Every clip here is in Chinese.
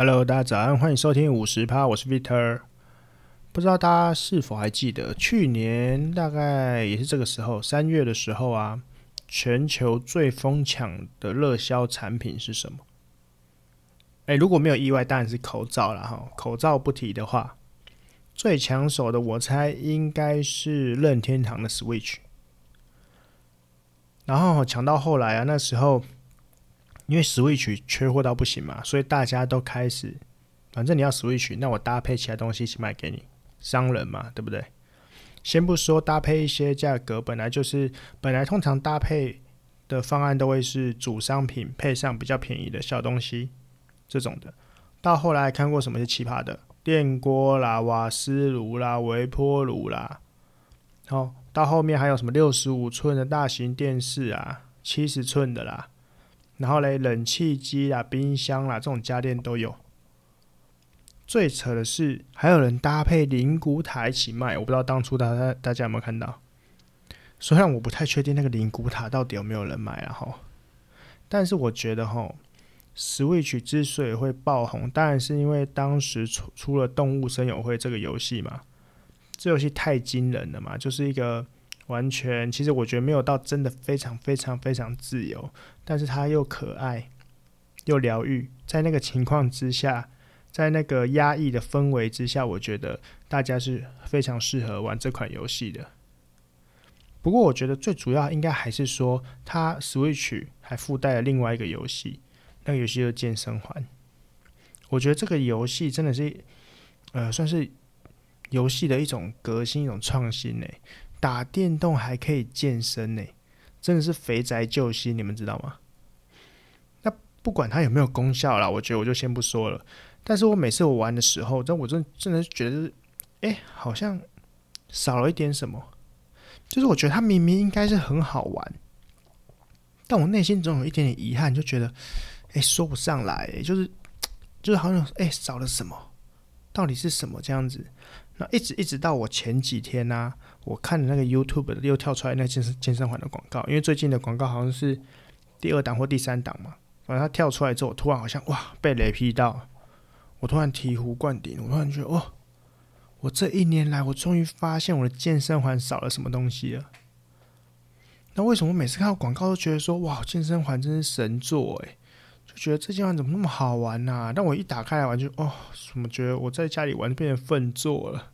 Hello，大家早安，欢迎收听五十趴，我是 Vitor。不知道大家是否还记得，去年大概也是这个时候，三月的时候啊，全球最疯抢的热销产品是什么？哎，如果没有意外，当然是口罩了哈。口罩不提的话，最抢手的我猜应该是任天堂的 Switch。然后抢到后来啊，那时候。因为 Switch 缺货到不行嘛，所以大家都开始，反正你要 Switch，那我搭配其他东西一起卖给你，商人嘛，对不对？先不说搭配一些价格，本来就是本来通常搭配的方案都会是主商品配上比较便宜的小东西这种的。到后来看过什么是奇葩的，电锅啦、瓦斯炉啦、微波炉啦，好，到后面还有什么六十五寸的大型电视啊，七十寸的啦。然后嘞，冷气机啦、冰箱啦，这种家电都有。最扯的是，还有人搭配灵骨塔一起卖，我不知道当初大家大家有没有看到。虽然我不太确定那个灵骨塔到底有没有人买啊哈，但是我觉得哈，Switch 之所以会爆红，当然是因为当时出出了《动物森友会》这个游戏嘛，这游戏太惊人了嘛，就是一个。完全，其实我觉得没有到真的非常非常非常自由，但是它又可爱又疗愈。在那个情况之下，在那个压抑的氛围之下，我觉得大家是非常适合玩这款游戏的。不过，我觉得最主要应该还是说，它 Switch 还附带了另外一个游戏，那个游戏就是健身环。我觉得这个游戏真的是，呃，算是游戏的一种革新、一种创新呢。打电动还可以健身呢，真的是肥宅救星，你们知道吗？那不管它有没有功效啦，我觉得我就先不说了。但是我每次我玩的时候，但我真真的觉得，哎、好像少了一点什么。就是我觉得它明明应该是很好玩，但我内心总有一点点遗憾，就觉得，哎、说不上来、就是就是好像，哎、少了什么？到底是什么这样子？那一直一直到我前几天呢、我看的那个 YouTube 又跳出来那健身健身环的广告，因为最近的广告好像是第二档或第三档嘛，反正它跳出来之后，我突然好像哇被雷劈到，我突然醍醐灌顶，我突然觉得哦，我这一年来我终于发现我的健身环少了什么东西了。那为什么每次看到广告都觉得说哇健身环真是神作诶？就觉得这健身怎么那么好玩呐、但我一打开来玩就哦，怎么觉得我在家里玩变成粪作了？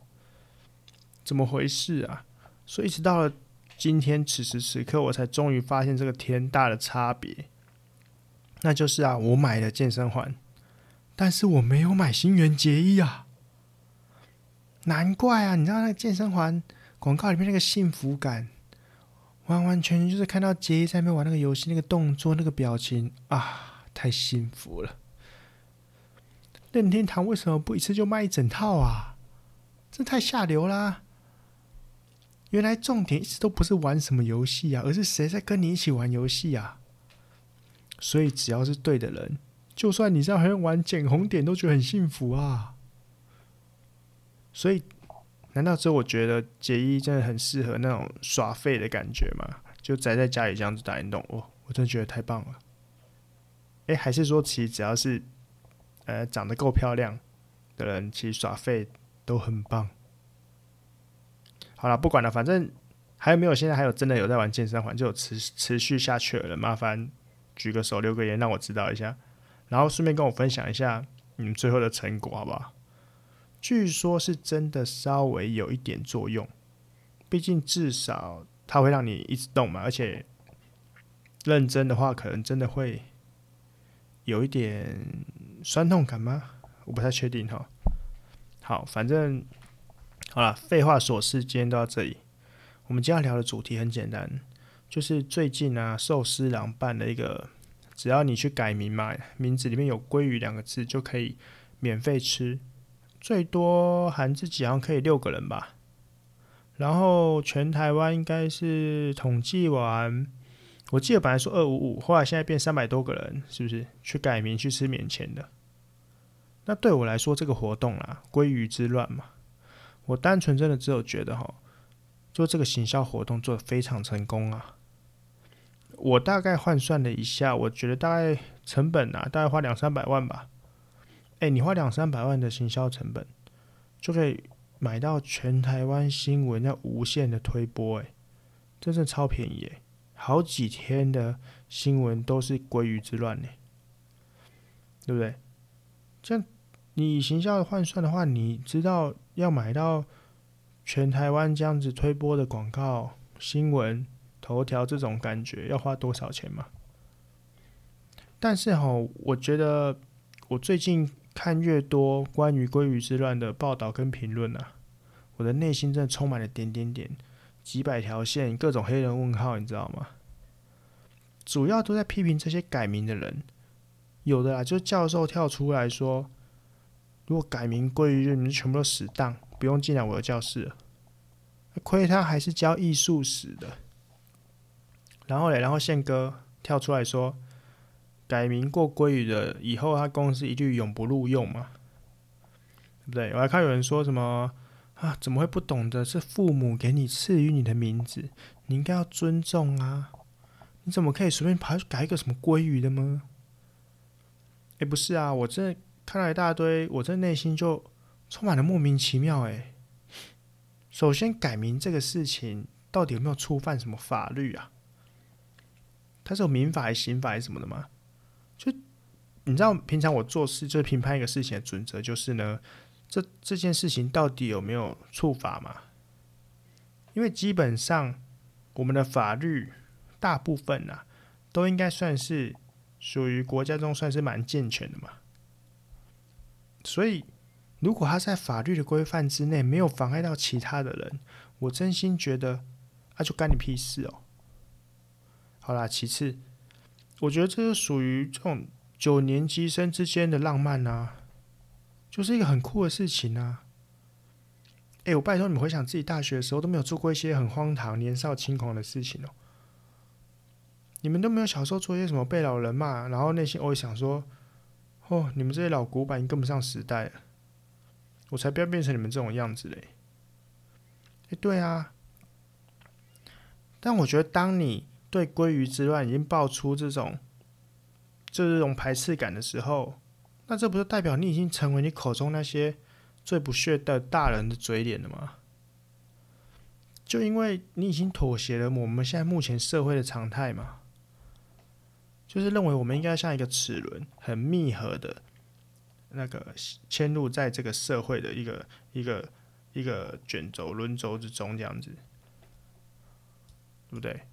怎么回事啊？所以一直到了今天此时此刻，我才终于发现这个天大的差别。那就是啊，我买了健身环，但是我没有买新垣结衣啊。难怪啊！你知道那个健身环广告里面那个幸福感，完完全全就是看到结衣在那边玩那个游戏，那个动作，那个表情啊。太幸福了！任天堂为什么不一次就卖一整套啊？这太下流啦！原来重点一直都不是玩什么游戏啊，而是谁在跟你一起玩游戏啊。所以只要是对的人，就算你在还玩捡红点，都觉得很幸福啊。所以，难道只有我觉得结衣真的很适合那种耍废的感觉吗？就宅在家里这样子打电动，哦，我真的觉得太棒了。哎，还是说，其实只要是，呃，长得够漂亮的人，其实耍废都很棒。好了，不管了，反正还有没有？现在还有真的有在玩健身环，就有持持续下去了。麻烦举个手，留个言，让我知道一下。然后顺便跟我分享一下你们最后的成果，好不好？据说是真的稍微有一点作用，毕竟至少它会让你一直动嘛，而且认真的话，可能真的会。有一点酸痛感吗？我不太确定哈。好，反正好了，废话琐事，今天到这里。我们今天要聊的主题很简单，就是最近啊，寿司郎办了一个，只要你去改名嘛，名字里面有“鲑鱼”两个字，就可以免费吃，最多含自己好像可以六个人吧。然后全台湾应该是统计完。我记得本来说二五五，后来现在变三百多个人，是不是去改名去吃免钱的？那对我来说，这个活动啊，鲑鱼之乱嘛，我单纯真的只有觉得哈，做这个行销活动做得非常成功啊。我大概换算了一下，我觉得大概成本啊，大概花两三百万吧。哎，你花两三百万的行销成本，就可以买到全台湾新闻要无限的推播，哎，真的超便宜，哎，好几天的新闻都是鲑鱼之乱，呢，对不对？这样你行销的换算的话，你知道要买到全台湾这样子推播的广告、新闻、头条这种感觉要花多少钱吗？但是哈，我觉得我最近。看越多关于鲑鱼之乱的报道跟评论啊，我的内心真的充满了点点点、几百条线、各种黑人问号，你知道吗？主要都在批评这些改名的人，有的啊，就教授跳出来说，如果改名鲑鱼，你们全部都死当，不用进来我的教室了。亏他还是教艺术史的。然后嘞，然后宪哥跳出来说。改名过归于的，以后他公司一律永不录用嘛？对不对？我还看有人说什么啊？怎么会不懂得是父母给你赐予你的名字，你应该要尊重啊？你怎么可以随便跑去改一个什么鲑鱼的吗？哎，不是啊，我这看了一大堆，我这内心就充满了莫名其妙。哎，首先改名这个事情到底有没有触犯什么法律啊？它是有民法还是刑法还是什么的吗？就你知道，平常我做事就是评判一个事情的准则，就是呢，这这件事情到底有没有触法嘛？因为基本上我们的法律大部分啊，都应该算是属于国家中算是蛮健全的嘛。所以，如果他在法律的规范之内，没有妨碍到其他的人，我真心觉得，那、啊、就干你屁事哦。好啦，其次。我觉得这是属于这种九年级生之间的浪漫啊，就是一个很酷的事情啊。哎，我拜托你们回想自己大学的时候都没有做过一些很荒唐、年少轻狂的事情哦。你们都没有小时候做一些什么被老人骂，然后内心偶尔想说：“哦，你们这些老古板，已经跟不上时代了。”我才不要变成你们这种样子嘞。哎，对啊。但我觉得当你。对鲑鱼之乱已经爆出这种，这种排斥感的时候，那这不是代表你已经成为你口中那些最不屑的大人的嘴脸了吗？就因为你已经妥协了我们现在目前社会的常态嘛，就是认为我们应该像一个齿轮，很密合的，那个嵌入在这个社会的一个一个一个卷轴轮轴之中，这样子，对不对？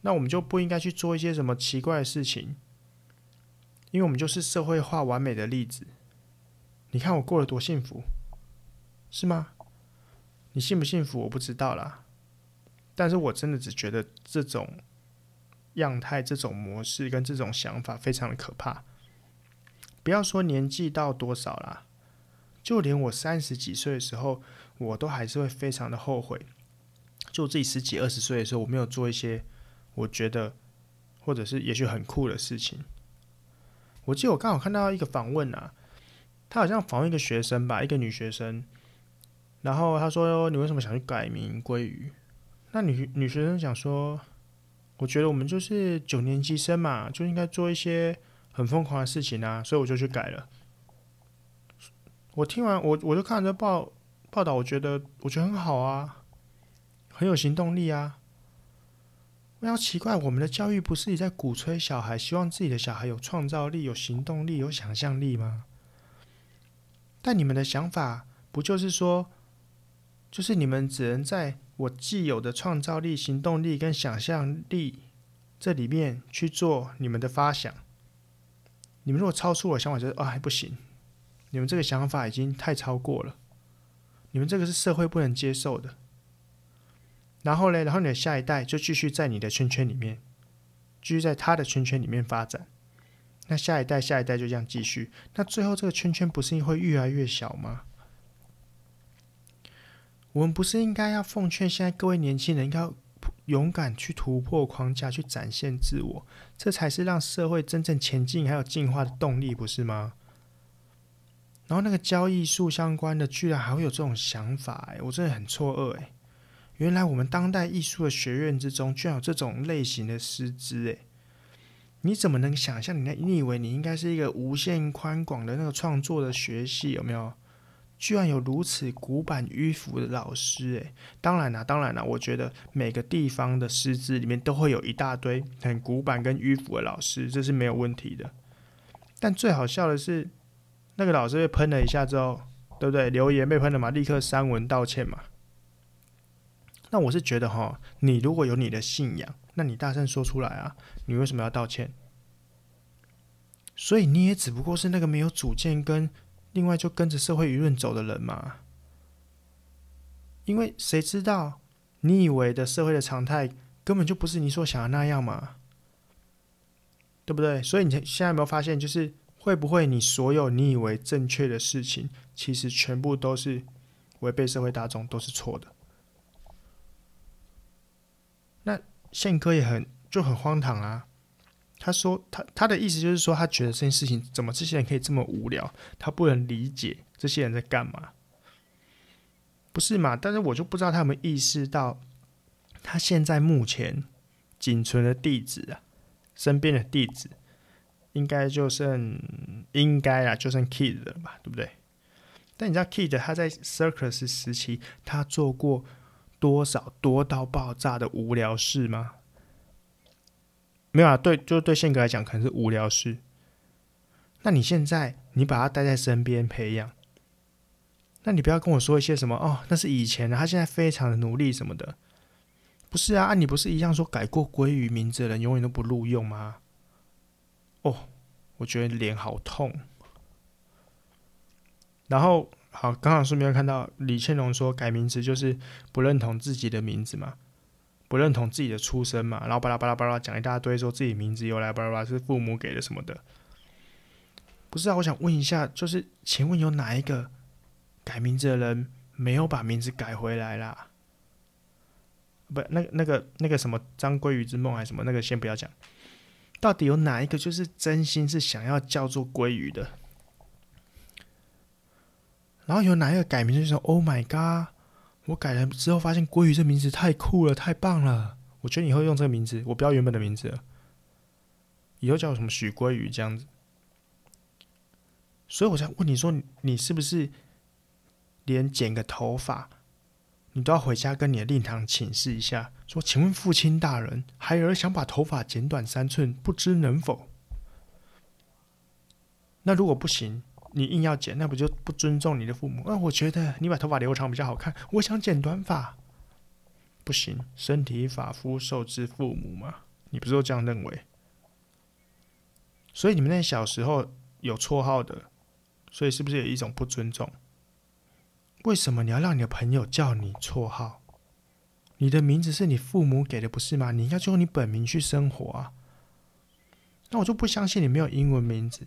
那我们就不应该去做一些什么奇怪的事情，因为我们就是社会化完美的例子。你看我过得多幸福，是吗？你幸不幸福我不知道啦，但是我真的只觉得这种样态、这种模式跟这种想法非常的可怕。不要说年纪到多少啦，就连我三十几岁的时候，我都还是会非常的后悔，就自己十几二十岁的时候，我没有做一些。我觉得，或者是也许很酷的事情。我记得我刚好看到一个访问啊，他好像访问一个学生吧，一个女学生。然后他说：“你为什么想去改名鲑鱼？”那女女学生讲说：“我觉得我们就是九年级生嘛，就应该做一些很疯狂的事情啊，所以我就去改了。”我听完，我我就看这报报道，我觉得我觉得很好啊，很有行动力啊。不要奇怪，我们的教育不是也在鼓吹小孩，希望自己的小孩有创造力、有行动力、有想象力吗？但你们的想法不就是说，就是你们只能在我既有的创造力、行动力跟想象力这里面去做你们的发想。你们如果超出我的想法，就是啊，还不行。你们这个想法已经太超过了，你们这个是社会不能接受的。然后嘞，然后你的下一代就继续在你的圈圈里面，继续在他的圈圈里面发展。那下一代、下一代就这样继续。那最后这个圈圈不是会越来越小吗？我们不是应该要奉劝现在各位年轻人，应该要勇敢去突破框架，去展现自我，这才是让社会真正前进还有进化的动力，不是吗？然后那个交易术相关的，居然还会有这种想法，哎，我真的很错愕，哎。原来我们当代艺术的学院之中，居然有这种类型的师资诶。你怎么能想象？你那你以为你应该是一个无限宽广的那个创作的学系有没有？居然有如此古板迂腐的老师诶，当然啦，当然啦，我觉得每个地方的师资里面都会有一大堆很古板跟迂腐的老师，这是没有问题的。但最好笑的是，那个老师被喷了一下之后，对不对？留言被喷了嘛，立刻删文道歉嘛。那我是觉得哈，你如果有你的信仰，那你大声说出来啊！你为什么要道歉？所以你也只不过是那个没有主见跟另外就跟着社会舆论走的人嘛。因为谁知道你以为的社会的常态根本就不是你所想的那样嘛，对不对？所以你现在有没有发现，就是会不会你所有你以为正确的事情，其实全部都是违背社会大众，都是错的？那宪哥也很就很荒唐啊！他说他他的意思就是说，他觉得这件事情怎么这些人可以这么无聊，他不能理解这些人在干嘛，不是嘛？但是我就不知道他有没有意识到，他现在目前仅存的弟子啊，身边的弟子应该就剩应该啊，就剩 Kid 了吧，对不对？但你知道 Kid 他在 Circus 时期，他做过。多少多到爆炸的无聊事吗？没有啊，对，就对宪哥来讲，可能是无聊事。那你现在你把他带在身边培养，那你不要跟我说一些什么哦，那是以前的，他现在非常的努力什么的，不是啊？你不是一样说改过归于名字的人永远都不录用吗？哦，我觉得脸好痛。然后。好，刚好顺便看到李倩龙说改名字就是不认同自己的名字嘛，不认同自己的出身嘛，然后巴拉巴拉巴拉讲一大堆，说自己名字由来巴拉巴拉是父母给的什么的，不是啊？我想问一下，就是请问有哪一个改名字的人没有把名字改回来啦？不，那那个那个什么张鲑鱼之梦还是什么那个先不要讲，到底有哪一个就是真心是想要叫做鲑鱼的？然后有哪一个改名就说 “Oh my god”，我改了之后发现“鲑鱼”这名字太酷了，太棒了。我觉得以后用这个名字，我不要原本的名字了，以后叫我什么许鲑鱼这样子。所以我才问你说，你是不是连剪个头发，你都要回家跟你的令堂请示一下，说：“请问父亲大人，孩儿想把头发剪短三寸，不知能否？”那如果不行？你硬要剪，那不就不尊重你的父母？啊，我觉得你把头发留长比较好看。我想剪短发，不行，身体发肤受之父母嘛。你不是都这样认为？所以你们那小时候有绰号的，所以是不是有一种不尊重？为什么你要让你的朋友叫你绰号？你的名字是你父母给的，不是吗？你应该就用你本名去生活啊。那我就不相信你没有英文名字。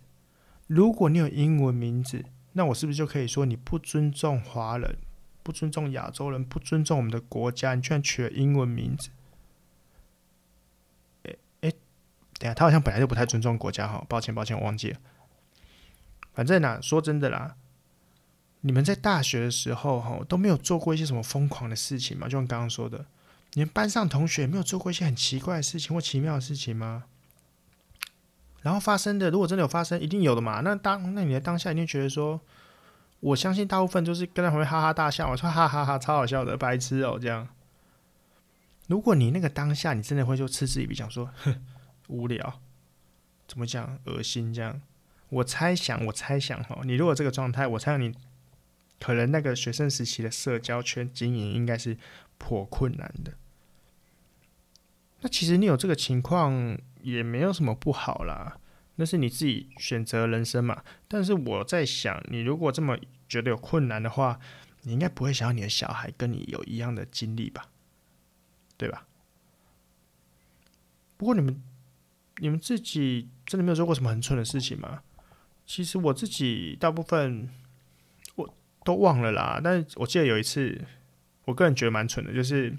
如果你有英文名字，那我是不是就可以说你不尊重华人，不尊重亚洲人，不尊重我们的国家？你居然取了英文名字？诶诶，等下，他好像本来就不太尊重国家哈，抱歉抱歉，我忘记了。反正呐，说真的啦，你们在大学的时候哈都没有做过一些什么疯狂的事情吗？就像刚刚说的，你们班上同学没有做过一些很奇怪的事情或奇妙的事情吗？然后发生的，如果真的有发生，一定有的嘛。那当那你的当下一定觉得说，我相信大部分就是跟在旁边哈哈大笑，我说哈哈哈，超好笑的，白痴哦这样。如果你那个当下，你真的会就嗤之以鼻，讲说，哼，无聊，怎么讲，恶心这样。我猜想，我猜想哈，你如果这个状态，我猜想你可能那个学生时期的社交圈经营应该是颇困难的。那其实你有这个情况也没有什么不好啦，那是你自己选择人生嘛。但是我在想，你如果这么觉得有困难的话，你应该不会想要你的小孩跟你有一样的经历吧？对吧？不过你们你们自己真的没有做过什么很蠢的事情吗？其实我自己大部分我都忘了啦。但是我记得有一次，我个人觉得蛮蠢的，就是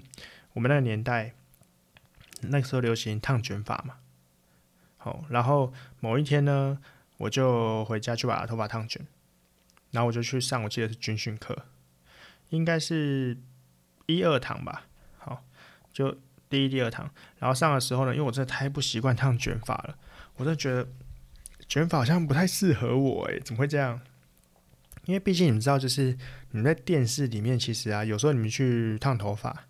我们那个年代。那个时候流行烫卷发嘛，好，然后某一天呢，我就回家去把头发烫卷，然后我就去上，我记得是军训课，应该是一二堂吧，好，就第一、第二堂，然后上的时候呢，因为我真的太不习惯烫卷发了，我真的觉得卷发好像不太适合我诶，怎么会这样？因为毕竟你们知道，就是你在电视里面，其实啊，有时候你们去烫头发、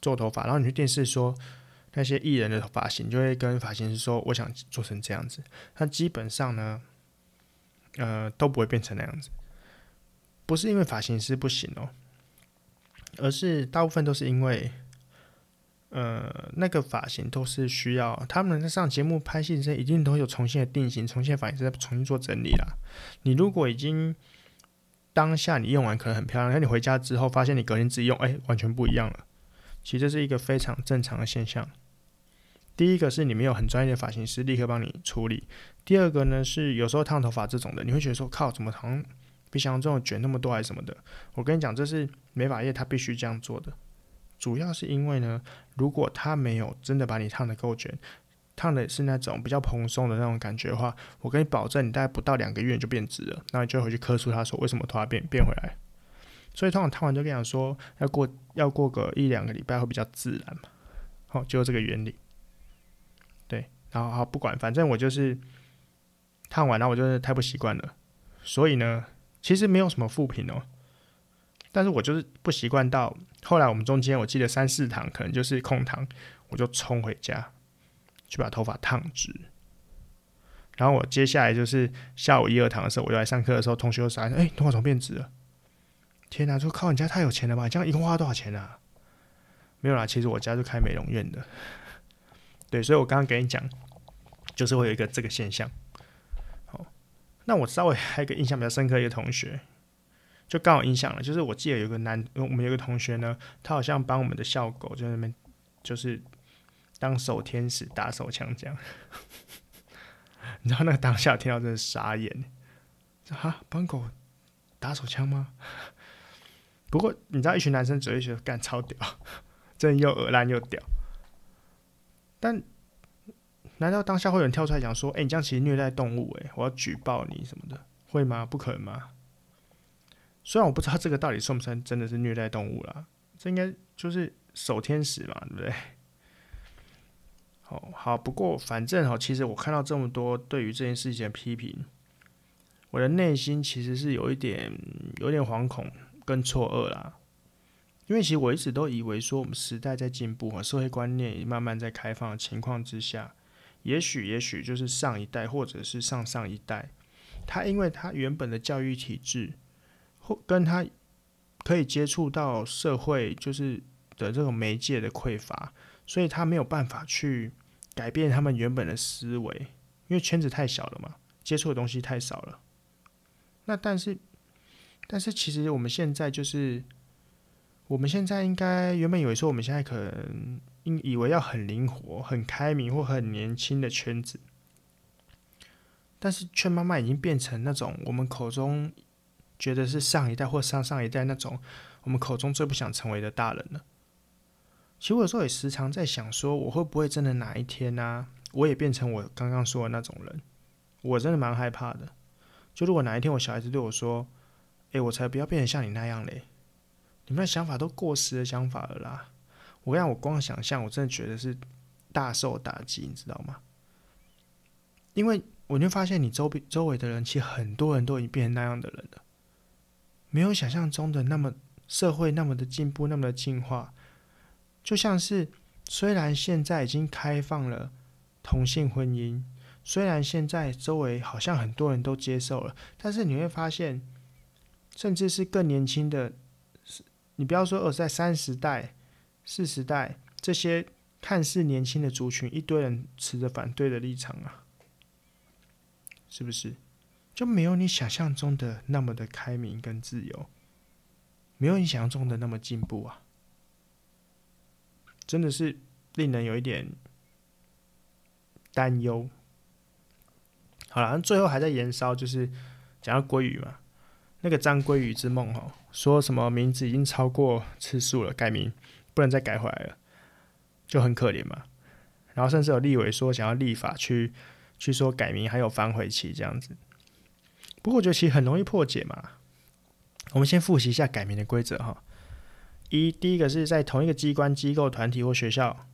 做头发，然后你去电视说那些艺人的发型，就会跟发型师说，我想做成这样子。那基本上呢，呃，都不会变成那样子。不是因为发型师不行哦，而是大部分都是因为。呃，那个发型都是需要他们在上节目拍戏之前，一定都有重新的定型，重新的发型再重新做整理啦。你如果已经当下你用完可能很漂亮，那你回家之后发现你隔天自己用，哎，完全不一样了。其实这是一个非常正常的现象。第一个是你没有很专业的发型师立刻帮你处理，第二个呢是有时候烫头发这种的，你会觉得说靠，怎么好像比想象中卷那么多还是什么的？我跟你讲，这是美发业他必须这样做的。主要是因为呢，如果他没有真的把你烫的够卷，烫的是那种比较蓬松的那种感觉的话，我跟你保证，你大概不到两个月就变直了，那你就回去客诉他说为什么头发变变回来。所以通常烫完就跟你讲说，要过要过个一两个礼拜会比较自然嘛。好，就这个原理。对，然后好不管，反正我就是烫完，然后我就是太不习惯了，所以呢，其实没有什么副品哦。但是我就是不习惯，到后来我们中间我记得三四堂可能就是空堂，我就冲回家去把头发烫直。然后我接下来就是下午一二堂的时候，我又来上课的时候，同学又说：“哎、欸，头发怎么变直了？”天哪，说靠，你家太有钱了吧？这样一共花多少钱啊？没有啦，其实我家就开美容院的。对，所以我刚刚给你讲，就是会有一个这个现象。好，那我稍微还有一个印象比较深刻的一个同学。就刚好印象了，就是我记得有个男，我们有个同学呢，他好像帮我们的校狗就在那边，就是当守天使打手枪这样。你知道那个当下听到真的傻眼，啊，帮狗打手枪吗？不过你知道一群男生只会觉得干超屌，真的又恶烂又屌。但难道当下会有人跳出来讲说，哎、你这样其实虐待动物，哎，我要举报你什么的，会吗？不可能吗？虽然我不知道这个到底算不算真的是虐待动物啦，这应该就是守天使嘛，对不对？好好，不过反正哈，其实我看到这么多对于这件事情的批评，我的内心其实是有一点有点惶恐跟错愕啦。因为其实我一直都以为说，我们时代在进步，社会观念也慢慢在开放的情况之下，也许也许就是上一代或者是上上一代，他因为他原本的教育体制。或跟他可以接触到社会，就是的这种媒介的匮乏，所以他没有办法去改变他们原本的思维，因为圈子太小了嘛，接触的东西太少了。那但是，但是其实我们现在就是，我们现在应该原本以为说我们现在可能因以为要很灵活、很开明或很年轻的圈子，但是却慢慢已经变成那种我们口中。觉得是上一代或上上一代那种我们口中最不想成为的大人了。其实我有时候也时常在想，说我会不会真的哪一天呢、我也变成我刚刚说的那种人？我真的蛮害怕的。就如果哪一天我小孩子对我说：“诶，我才不要变成像你那样嘞！”你们的想法都过时的想法了啦。我让我光想象，我真的觉得是大受打击，你知道吗？因为我就发现，你周边周围的人，其实很多人都已经变成那样的人了。没有想象中的那么社会那么的进步，那么的进化，就像是虽然现在已经开放了同性婚姻，虽然现在周围好像很多人都接受了，但是你会发现，甚至是更年轻的，你不要说二在三十代、四时代这些看似年轻的族群，一堆人持着反对的立场啊，是不是？就没有你想象中的那么的开明跟自由，没有你想象中的那么进步啊！真的是令人有一点担忧。好了，最后还在延烧，就是讲到鲑鱼嘛，那个张鲑鱼之梦哦，说什么名字已经超过次数了，改名不能再改回来了，就很可怜嘛。然后甚至有立委说想要立法去去说改名还有反悔期这样子。不过我觉得其实很容易破解嘛。我们先复习一下改名的规则哈。一，第一个是在同一个机关、机构、团体或学校，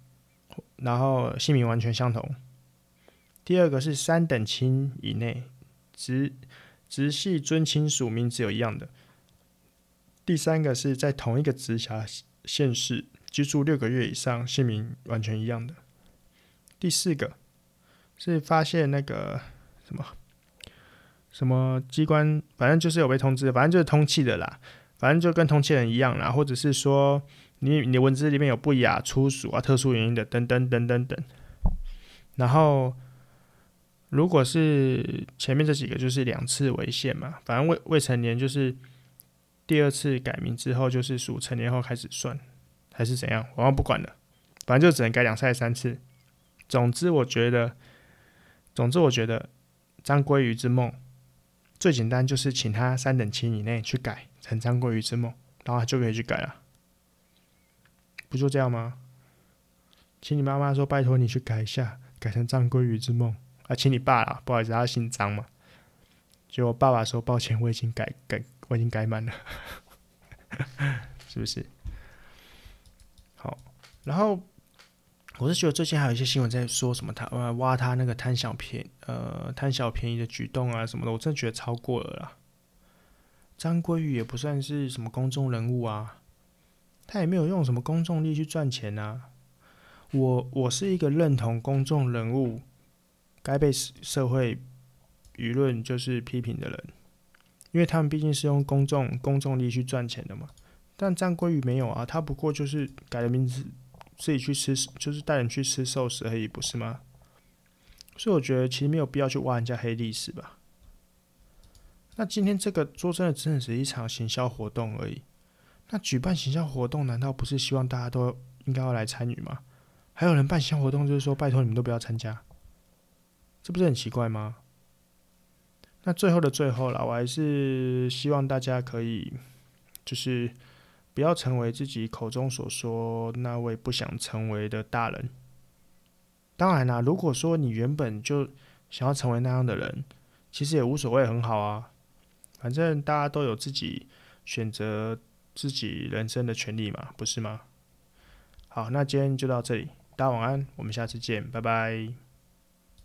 然后姓名完全相同。第二个是三等亲以内，直直系尊亲属名字有一样的。第三个是在同一个直辖县市居住六个月以上，姓名完全一样的。第四个是发现那个什么什么机关，反正就是有被通知，反正就是通气的啦，反正就跟通气人一样啦，或者是说你你文字里面有不雅、粗俗啊、特殊原因的等等等等等。然后如果是前面这几个就是两次违宪嘛，反正未未成年就是。第二次改名之后，就是属成年后开始算，还是怎样？我不管了，反正就只能改两次、三次。总之，我觉得，总之，我觉得张鲑鱼之梦最简单，就是请他三等亲以内去改成张鲑鱼之梦，然后他就可以去改了。不就这样吗？请你妈妈说，拜托你去改一下，改成张鲑鱼之梦啊，请你爸啦，不好意思，他姓张嘛。就我爸爸说，抱歉，我已经改改。我已经改满了，是不是？好，然后我是觉得最近还有一些新闻在说什么他呃挖他那个贪小便呃贪小便宜的举动啊什么的，我真的觉得超过了啦。张鲑鱼也不算是什么公众人物啊，他也没有用什么公众力去赚钱啊。我我是一个认同公众人物该被社会舆论就是批评的人。因为他们毕竟是用公众公众力去赚钱的嘛，但张鲑鱼没有啊，他不过就是改了名字，自己去吃，就是带人去吃寿司而已，不是吗？所以我觉得其实没有必要去挖人家黑历史吧。那今天这个说真的，真的是一场行销活动而已。那举办行销活动，难道不是希望大家都应该要来参与吗？还有人办行销活动，就是说拜托你们都不要参加，这不是很奇怪吗？那最后的最后了，我还是希望大家可以，就是不要成为自己口中所说那位不想成为的大人。当然啦，如果说你原本就想要成为那样的人，其实也无所谓，很好啊。反正大家都有自己选择自己人生的权利嘛，不是吗？好，那今天就到这里，大家晚安，我们下次见，拜拜。